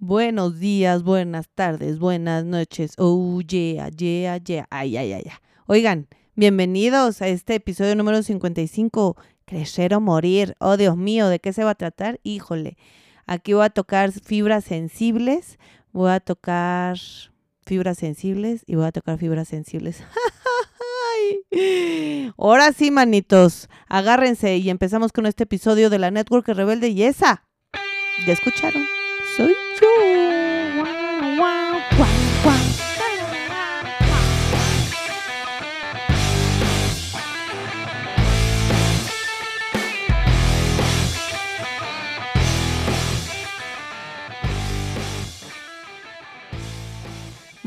Buenos días, buenas tardes, buenas noches. Oh, yeah, yeah, yeah. Ay, ay, ay, ay. Oigan, bienvenidos a este episodio número 55, Crecer o Morir. Oh, Dios mío, ¿de qué se va a tratar? Híjole, aquí voy a tocar fibras sensibles, voy a tocar fibras sensibles y voy a tocar fibras sensibles. Ahora sí, manitos, agárrense y empezamos con este episodio de la Network Rebelde y esa. ¿Ya escucharon? Soy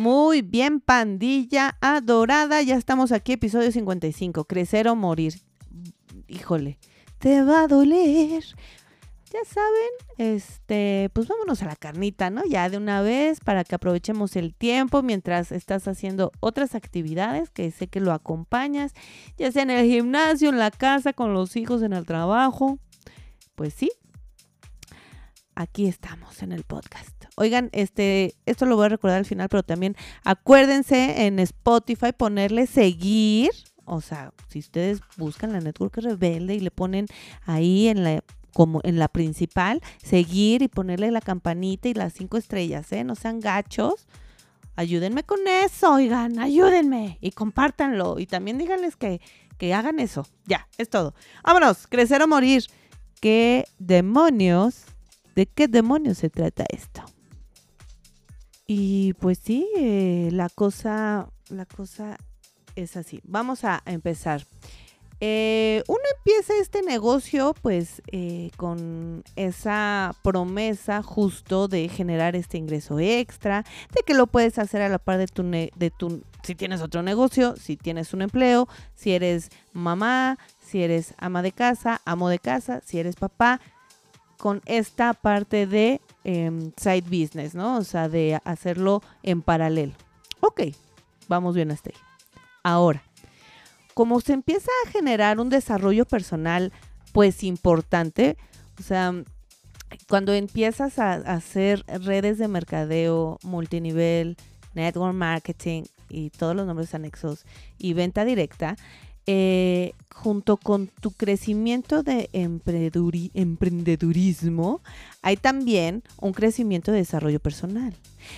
Muy bien, pandilla adorada. Ya estamos aquí, episodio 55. Crecer o morir. Híjole, te va a doler. Ya saben, este, pues vámonos a la carnita, ¿no? Ya de una vez para que aprovechemos el tiempo mientras estás haciendo otras actividades que sé que lo acompañas, ya sea en el gimnasio, en la casa, con los hijos, en el trabajo. Pues sí, aquí estamos en el podcast. Oigan, este, esto lo voy a recordar al final, pero también acuérdense en Spotify ponerle seguir. O sea, si ustedes buscan la Network Rebelde y le ponen ahí en la como en la principal, seguir y ponerle la campanita y las cinco estrellas, ¿eh? No sean gachos. Ayúdenme con eso, oigan, ayúdenme y compártanlo. Y también díganles que, que hagan eso. Ya, es todo. Vámonos, crecer o morir. ¿Qué demonios? ¿De qué demonios se trata esto? Y pues sí, eh, la cosa, la cosa es así. Vamos a empezar. Eh, uno empieza este negocio pues eh, con esa promesa justo de generar este ingreso extra, de que lo puedes hacer a la par de tu, de tu, si tienes otro negocio, si tienes un empleo, si eres mamá, si eres ama de casa, amo de casa, si eres papá, con esta parte de em, side business, ¿no? O sea, de hacerlo en paralelo. Ok, vamos bien hasta ahí. Ahora, como se empieza a generar un desarrollo personal, pues importante, o sea, cuando empiezas a, hacer redes de mercadeo multinivel, network marketing y todos los nombres anexos y venta directa, eh, junto con tu crecimiento de emprendedurismo, hay también un crecimiento de desarrollo personal.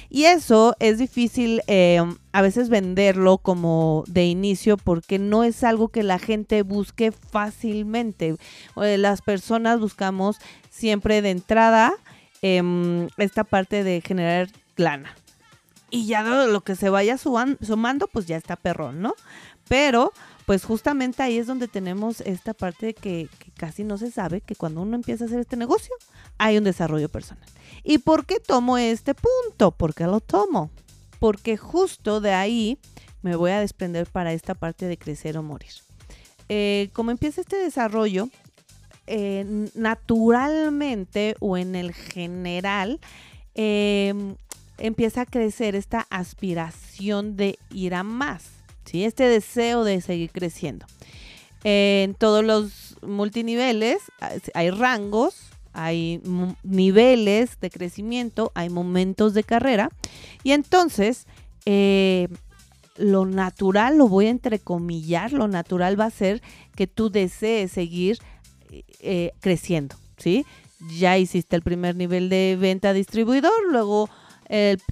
Y eso es difícil eh, a veces venderlo como de inicio porque no es algo que la gente busque fácilmente. Eh, las personas buscamos siempre de entrada em, esta parte de generar lana. Y ya lo que se vaya sumando, pues ya está perrón, ¿no? Pero pues justamente ahí es donde tenemos esta parte que, que, casi no se sabe, que cuando uno empieza a hacer este negocio, hay un desarrollo personal. ¿Y por qué tomo este punto? ¿Por qué lo tomo? Porque justo de ahí me voy a desprender para esta parte de crecer o morir. Eh, como empieza este desarrollo, eh, naturalmente o en el general, eh, empieza a crecer esta aspiración de ir a más ¿sí? Este deseo de seguir creciendo. En todos los multiniveles hay rangos, hay niveles de crecimiento, hay momentos de carrera y entonces eh, lo natural, lo voy a entrecomillar, lo natural va a ser que tú desees seguir eh, creciendo, ¿sí? Ya hiciste el primer nivel de venta distribuidor, luego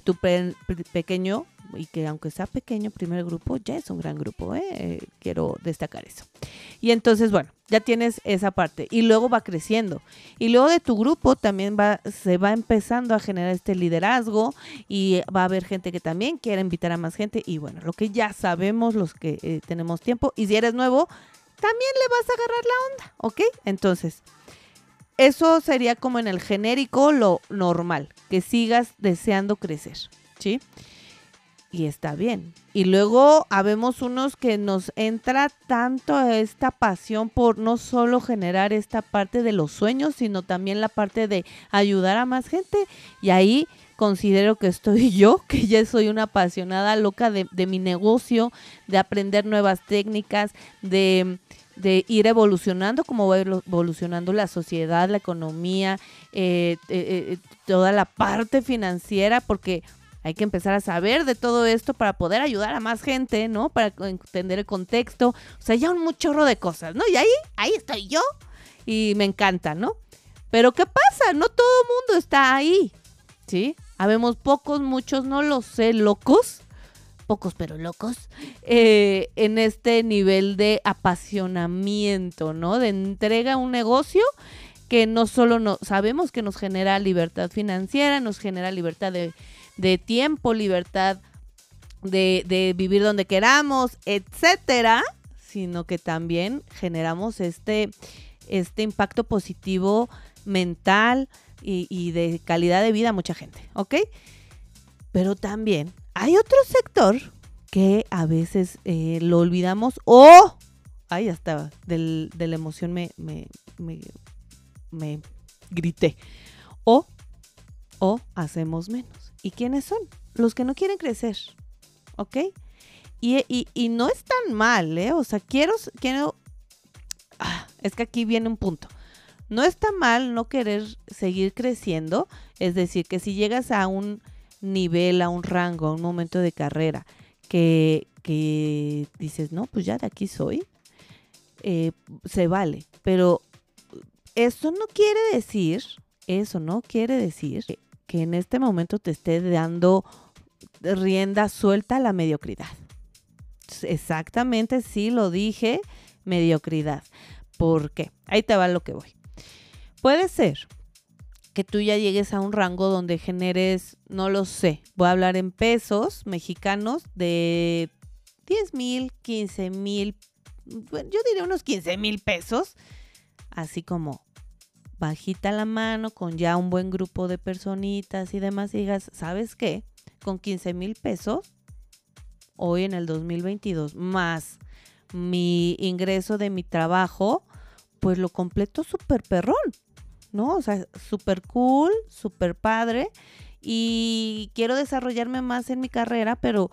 tu pequeño y que aunque sea pequeño primer grupo, ya es un gran grupo, ¿eh? quiero destacar eso. Y entonces, bueno, ya tienes esa parte y luego va creciendo. Y luego de tu grupo también va, se va empezando a generar este liderazgo y va a haber gente que también quiera invitar a más gente y bueno, lo que ya sabemos los que eh, tenemos tiempo y si eres nuevo, también le vas a agarrar la onda, ¿ok? Entonces, eso sería como en el genérico lo normal, que sigas deseando crecer, ¿sí? Y está bien. Y luego habemos unos que nos entra tanto esta pasión por no solo generar esta parte de los sueños, sino también la parte de ayudar a más gente. Y ahí considero que estoy yo, que ya soy una apasionada loca de, de mi negocio, de aprender nuevas técnicas, de ir evolucionando, como va evolucionando la sociedad, la economía, eh, eh, toda la parte financiera, porque hay que empezar a saber de todo esto para poder ayudar a más gente, ¿no? Para entender el contexto. O sea, ya un chorro de cosas, ¿no? Y ahí, ahí estoy yo y me encanta, ¿no? Pero ¿qué pasa? No todo el mundo está ahí, ¿sí? Habemos pocos, muchos, no lo sé, locos, pocos pero locos, eh, en este nivel de apasionamiento, ¿no? De entrega a un negocio que no solo no, sabemos que nos genera libertad financiera, nos genera libertad de de tiempo, libertad de, vivir donde queramos, etcétera, sino que también generamos este, este impacto positivo mental y, de calidad de vida a mucha gente, ¿ok? Pero también hay otro sector que a veces eh, lo olvidamos o, ay, ya estaba, de la emoción me, me, me, me grité, o, o hacemos menos. ¿Y quiénes son? Los que no quieren crecer, ¿ok? Y, y, no es tan mal, ¿eh? O sea, quiero, quiero, ah, es que aquí viene un punto. No está mal no querer seguir creciendo, es decir, que si llegas a un nivel, a un rango, a un momento de carrera, que, que dices, no, pues ya de aquí soy, eh, se vale. Pero eso no quiere decir, eso no quiere decir que en este momento te esté dando rienda suelta a la mediocridad. Exactamente, sí lo dije, mediocridad. ¿Por qué? Ahí te va lo que voy. Puede ser que tú ya llegues a un rango donde generes, no lo sé, voy a hablar en pesos mexicanos de 10 mil, 15 mil, yo diría unos 15 mil pesos, así como bajita la mano con ya un buen grupo de personitas y demás digas, ¿sabes qué? Con 15 mil pesos, hoy en el 2022, más mi ingreso de mi trabajo, pues lo completo súper perrón, ¿no? O sea, súper cool, súper padre y quiero desarrollarme más en mi carrera, pero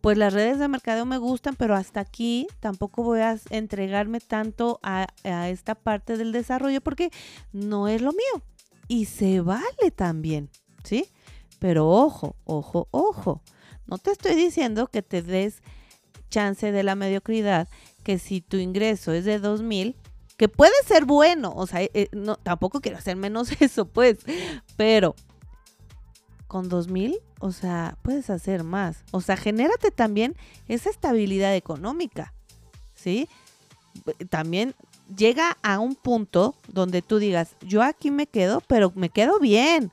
pues las redes de mercadeo me gustan, pero hasta aquí tampoco voy a entregarme tanto a, esta parte del desarrollo porque no es lo mío. Y se vale también, ¿sí? Pero ojo, ojo, ojo. No te estoy diciendo que te des chance de la mediocridad, que si tu ingreso es de dos mil, que puede ser bueno, o sea, eh, no, tampoco quiero hacer menos eso, pues, pero con dos mil o sea, puedes hacer más. O sea, genérate también esa estabilidad económica, ¿sí? También llega a un punto donde tú digas, yo aquí me quedo, pero me quedo bien,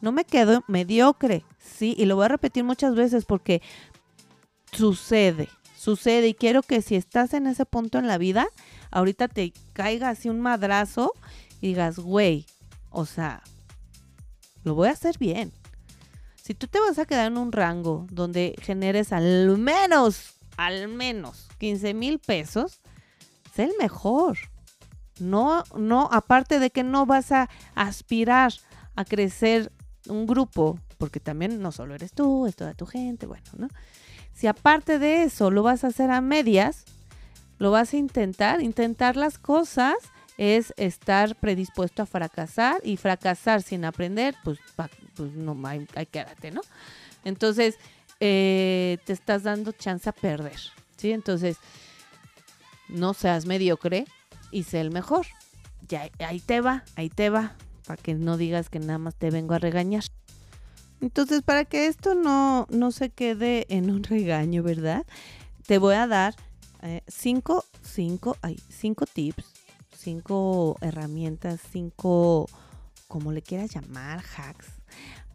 no me quedo mediocre, ¿sí? Y lo voy a repetir muchas veces porque sucede, sucede y quiero que si estás en ese punto en la vida, ahorita te caiga así un madrazo y digas, güey, o sea, lo voy a hacer bien. Si tú te vas a quedar en un rango donde generes al menos, al menos 15 mil pesos, sé el mejor. No, no, aparte de que no vas a aspirar a crecer un grupo, porque también no solo eres tú, es toda tu gente, bueno, ¿no? Si aparte de eso lo vas a hacer a medias, lo vas a intentar, intentar las cosas es estar predispuesto a fracasar y fracasar sin aprender, pues, pues no, hay, hay quédate, ¿no? Entonces, eh, te estás dando chance a perder, ¿sí? Entonces, no seas mediocre y sé el mejor. Ya, ahí te va, ahí te va, para que no digas que nada más te vengo a regañar. Entonces, para que esto no, no se quede en un regaño, ¿verdad? Te voy a dar eh, cinco, cinco, hay cinco tips cinco herramientas, cinco, como le quieras llamar, hacks,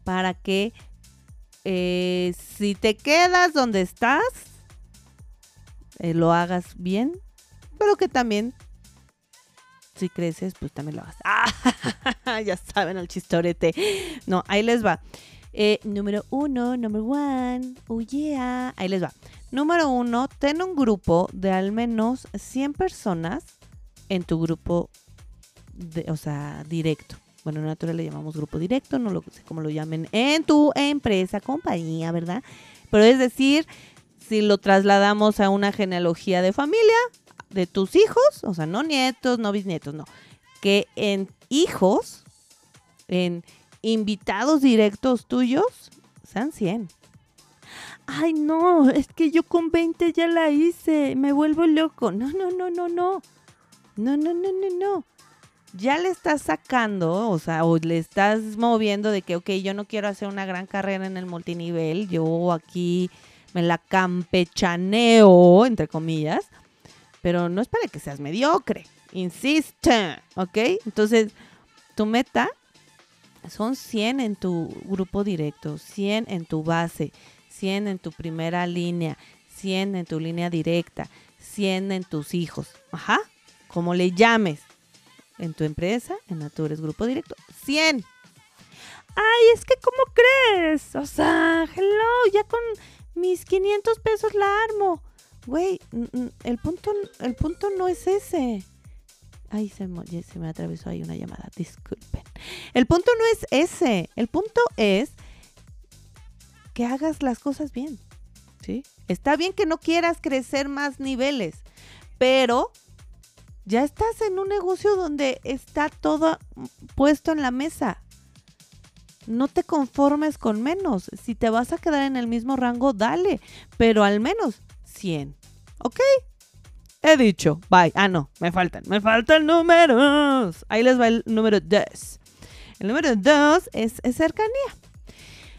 para que eh, si te quedas donde estás, eh, lo hagas bien, pero que también, si creces, pues también lo hagas. Ah, ya saben el chistorete. No, ahí les va. Eh, número uno, number one, oh yeah, ahí les va. Número uno, ten un grupo de al menos 100 personas en tu grupo, de, o sea, directo. Bueno, en Natural le llamamos grupo directo, no lo sé cómo lo llamen en tu empresa, compañía, ¿verdad? Pero es decir, si lo trasladamos a una genealogía de familia, de tus hijos, o sea, no nietos, no bisnietos, no, que en hijos, en invitados directos tuyos, sean 100. Ay, no, es que yo con 20 ya la hice, me vuelvo loco. No, no, no, no, no. No, no, no, no, no. Ya le estás sacando, o sea, o le estás moviendo de que, ok, yo no quiero hacer una gran carrera en el multinivel, yo aquí me la campechaneo, entre comillas, pero no es para que seas mediocre, insiste, ¿ok? Entonces, tu meta son 100 en tu grupo directo, 100 en tu base, 100 en tu primera línea, 100 en tu línea directa, 100 en tus hijos, ajá, como le llames, en tu empresa, en tu eres grupo directo, 100. Ay, es que ¿cómo crees? O sea, hello, ya con mis 500 pesos la armo. Güey, el punto, el punto no es ese. Ay, se me, se me atravesó ahí una llamada, disculpen. El punto no es ese. El punto es que hagas las cosas bien. ¿Sí? Está bien que no quieras crecer más niveles, pero ya estás en un negocio donde está todo puesto en la mesa. No te conformes con menos. Si te vas a quedar en el mismo rango, dale. Pero al menos 100. ¿Ok? He dicho. Bye. Ah, no. Me faltan. Me faltan números. Ahí les va el número 2. El número 2 es, cercanía.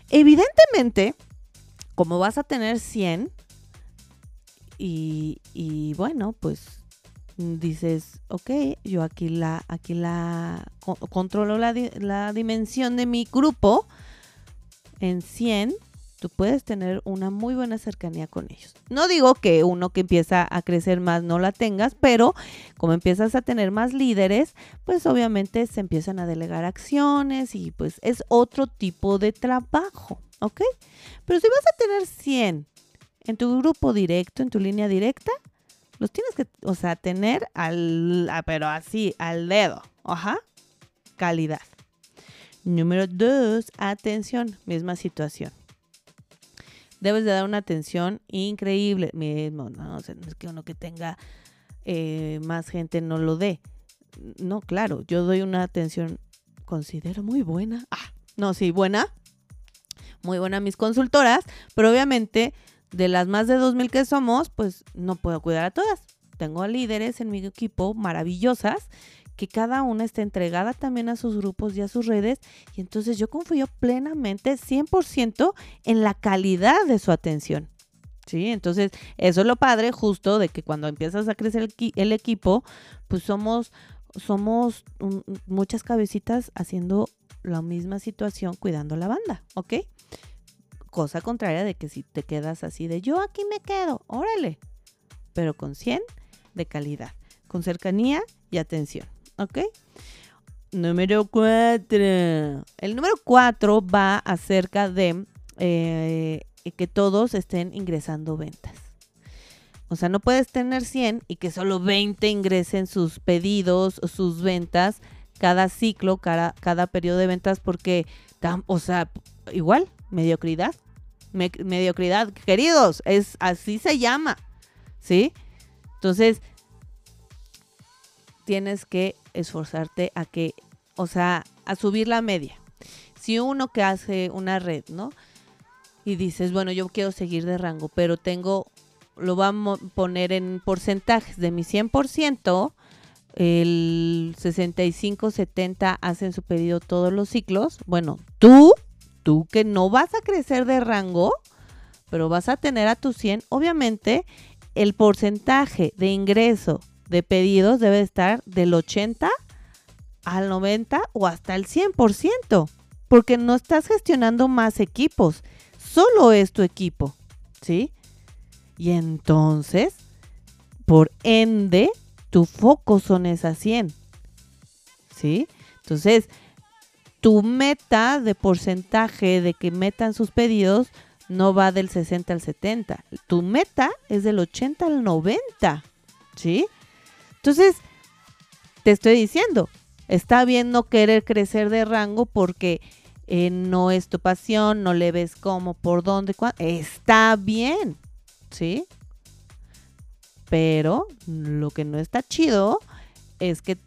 Evidentemente, como vas a tener 100 y, y bueno, pues dices, ok, yo aquí la, aquí la controlo la, la, dimensión de mi grupo en 100, tú puedes tener una muy buena cercanía con ellos. No digo que uno que empieza a crecer más no la tengas, pero como empiezas a tener más líderes, pues obviamente se empiezan a delegar acciones y pues es otro tipo de trabajo, ¿ok? Pero si vas a tener 100 en tu grupo directo, en tu línea directa, los tienes que, o sea, tener al, pero así, al dedo. Ajá. Calidad. Número dos, atención. Misma situación. Debes de dar una atención increíble. Mismo, no, es que uno que tenga eh, más gente no lo dé. No, claro, yo doy una atención, considero muy buena. Ah, no, sí, buena. Muy buena a mis consultoras, pero obviamente de las más de 2.000 que somos, pues no puedo cuidar a todas. Tengo líderes en mi equipo maravillosas que cada una está entregada también a sus grupos y a sus redes y entonces yo confío plenamente 100% en la calidad de su atención. Sí, entonces eso es lo padre justo de que cuando empiezas a crecer el, el equipo, pues somos somos muchas cabecitas haciendo la misma situación cuidando la banda, ¿ok? Cosa contraria de que si te quedas así de yo aquí me quedo, órale, pero con 100 de calidad, con cercanía y atención, ¿ok? Número 4. El número 4 va acerca de eh, que todos estén ingresando ventas. O sea, no puedes tener 100 y que solo 20 ingresen sus pedidos sus ventas cada ciclo, cada, cada periodo de ventas, porque, o sea, igual, mediocridad mediocridad, queridos, es así se llama, ¿sí? Entonces, tienes que esforzarte a que, o sea, a subir la media. Si uno que hace una red, ¿no? Y dices, bueno, yo quiero seguir de rango, pero tengo, lo vamos a poner en porcentajes de mi 100%, el 65, 70 hacen su pedido todos los ciclos. Bueno, tú tú que no vas a crecer de rango, pero vas a tener a tu 100, obviamente el porcentaje de ingreso de pedidos debe estar del 80 al 90 o hasta el 100%, porque no estás gestionando más equipos, solo es tu equipo, ¿sí? Y entonces, por ende, tu foco son esas 100, ¿sí? Entonces, tu meta de porcentaje de que metan sus pedidos no va del 60 al 70. Tu meta es del 80 al 90. ¿Sí? Entonces, te estoy diciendo, está bien no querer crecer de rango porque eh, no es tu pasión, no le ves cómo, por dónde, cuándo. Está bien. ¿Sí? Pero lo que no está chido es que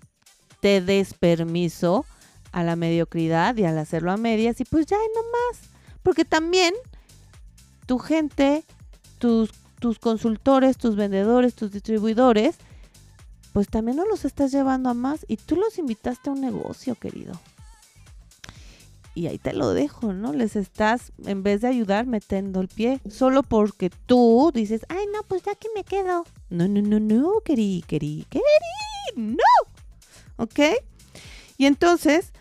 te des permiso a la mediocridad y al hacerlo a medias y pues ya no más. Porque también tu gente, tus, tus consultores, tus vendedores, tus distribuidores, pues también no los estás llevando a más y tú los invitaste a un negocio, querido. Y ahí te lo dejo, ¿no? Les estás, en vez de ayudar, metiendo el pie. Solo porque tú dices, ay, no, pues ya que me quedo. No, no, no, no, querí, querí, querí, no. ¿Ok? Y entonces,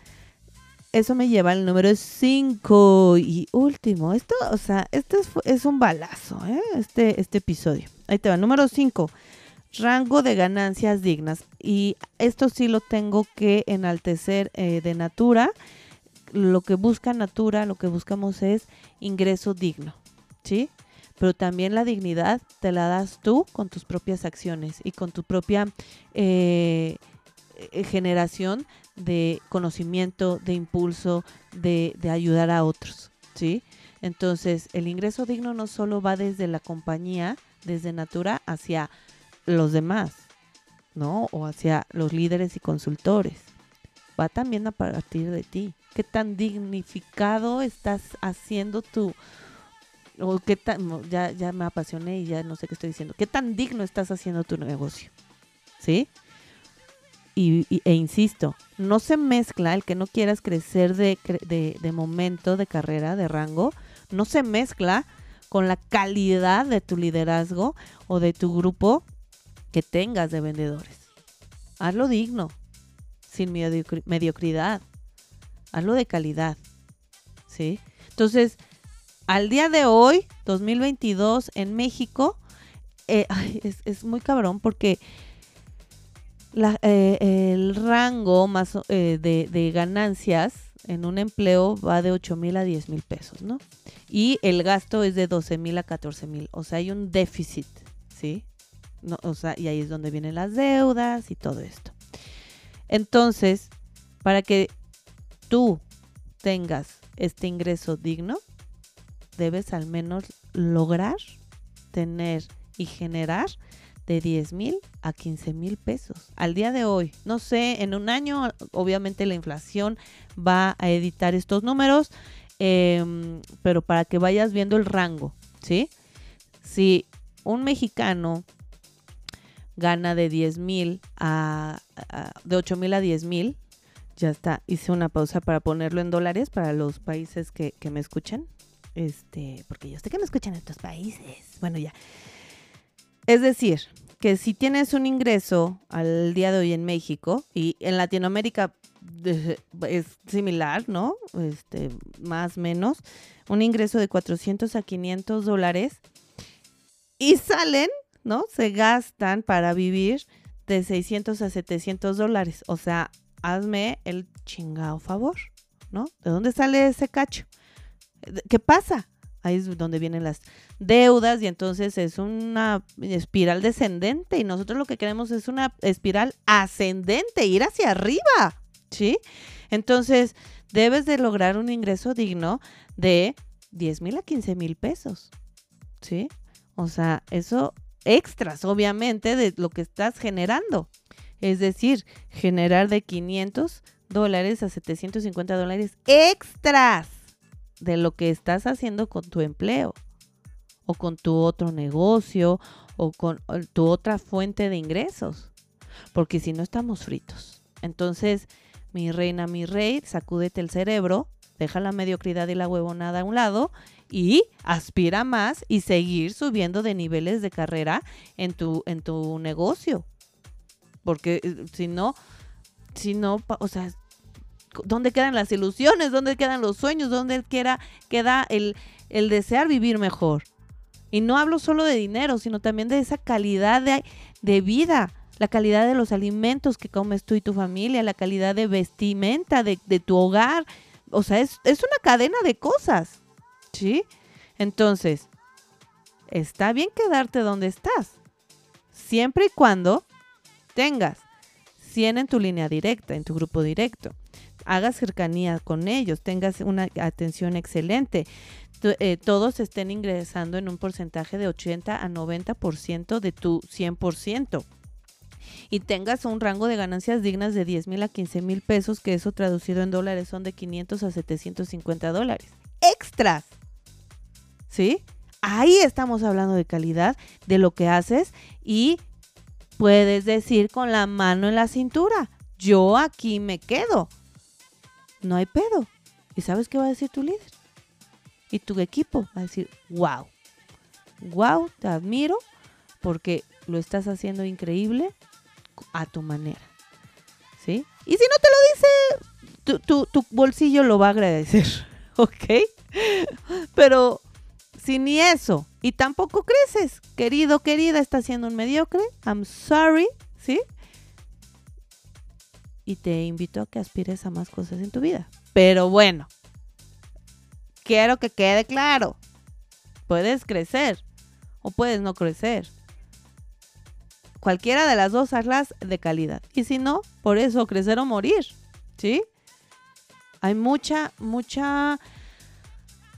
eso me lleva al número 5 y último. Esto, o sea, este es, un balazo, ¿eh? Este, este episodio. Ahí te va, número 5. Rango de ganancias dignas. Y esto sí lo tengo que enaltecer eh, de Natura. Lo que busca Natura, lo que buscamos es ingreso digno, ¿sí? Pero también la dignidad te la das tú con tus propias acciones y con tu propia eh, generación de conocimiento, de impulso, de, de ayudar a otros, ¿sí? Entonces, el ingreso digno no solo va desde la compañía, desde Natura, hacia los demás, ¿no? O hacia los líderes y consultores. Va también a partir de ti. ¿Qué tan dignificado estás haciendo tu... O qué tan... Ya, ya me apasioné y ya no sé qué estoy diciendo. ¿Qué tan digno estás haciendo tu negocio? ¿Sí? Y, e insisto, no se mezcla el que no quieras crecer de, de, de momento, de carrera, de rango, no se mezcla con la calidad de tu liderazgo o de tu grupo que tengas de vendedores. Hazlo digno, sin mediocridad. Hazlo de calidad. ¿Sí? Entonces, al día de hoy, 2022, en México, eh, es, muy cabrón porque eh, el rango más eh, de, ganancias en un empleo va de 8 mil a 10 mil pesos, ¿no? Y el gasto es de 12 mil a 14 mil. O sea, hay un déficit, ¿sí? o sea, y ahí es donde vienen las deudas y todo esto. Entonces, para que tú tengas este ingreso digno, debes al menos lograr tener y generar de 10 mil a 15 mil pesos al día de hoy. No sé, en un año obviamente la inflación va a editar estos números, em, pero para que vayas viendo el rango, ¿sí? Si un mexicano gana de 10 mil a, de 8 mil a 10 mil. Ya está, hice una pausa para ponerlo en dólares para los países que, me escuchan. Este, porque yo sé que me escuchan en estos países. Bueno, ya. Es decir, que si tienes un ingreso al día de hoy en México y en Latinoamérica es similar, ¿no? Este, más menos, un ingreso de 400 a 500 dólares y salen ¿no? Se gastan para vivir de 600 a 700 dólares. O sea, hazme el chingado favor, ¿no? ¿De dónde sale ese cacho? ¿Qué pasa? Ahí es donde vienen las deudas y entonces es una espiral descendente y nosotros lo que queremos es una espiral ascendente, ir hacia arriba, ¿sí? Entonces, debes de lograr un ingreso digno de 10 mil a 15 mil pesos, ¿sí? O sea, eso extras, obviamente, de lo que estás generando. Es decir, generar de 500 dólares a 750 dólares extras de lo que estás haciendo con tu empleo o con tu otro negocio o con tu otra fuente de ingresos. Porque si no estamos fritos. Entonces, mi reina, mi rey, sacúdete el cerebro, deja la mediocridad y la huevonada a un lado y aspira más y seguir subiendo de niveles de carrera en tu, en tu negocio. Porque eh, si no, si no, o sea, ¿dónde quedan las ilusiones? ¿Dónde quedan los sueños? ¿Dónde queda, queda el, el desear vivir mejor? Y no hablo solo de dinero, sino también de esa calidad de, de vida, la calidad de los alimentos que comes tú y tu familia, la calidad de vestimenta de, de tu hogar. O sea, es, es una cadena de cosas. ¿Sí? Entonces, está bien quedarte donde estás, siempre y cuando tengas 100 en tu línea directa, en tu grupo directo, hagas cercanía con ellos, tengas una atención excelente. Eh, todos estén ingresando en un porcentaje de 80 a 90% de tu 100% y tengas un rango de ganancias dignas de 10 mil a 15 mil pesos, que eso traducido en dólares son de 500 a 750 dólares. Extras. ¿Sí? Ahí estamos hablando de calidad, de lo que haces y puedes decir con la mano en la cintura, yo aquí me quedo. No hay pedo. ¿Y sabes qué va a decir tu líder? Y tu equipo va a decir, wow, wow, te admiro porque lo estás haciendo increíble a tu manera. ¿Sí? Y si no te lo dice, tu, tu bolsillo lo va a agradecer. ¿Ok? Pero si ni eso, y tampoco creces, querido, querida, está siendo un mediocre, I'm sorry, ¿sí? Y te invito a que aspires a más cosas en tu vida. Pero bueno, quiero que quede claro, puedes crecer o puedes no crecer. Cualquiera de las dos hazlas de calidad. Y si no, por eso crecer o morir, ¿sí? Hay mucha, mucha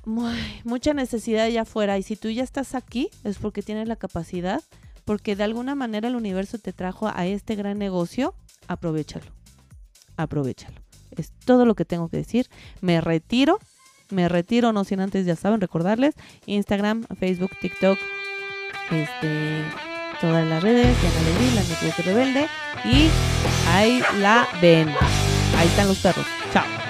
mucha necesidad allá afuera y si tú ya estás aquí es porque tienes la capacidad, porque de alguna manera el universo te trajo a este gran negocio, aprovechalo, aprovechalo. Es todo lo que tengo que decir. Me retiro, me retiro, no sin antes, ya saben, recordarles, Instagram, Facebook, TikTok, este, todas las redes, Diana Alegría, la Network Rebelde, y ahí la ven. Ahí están los perros. Chao.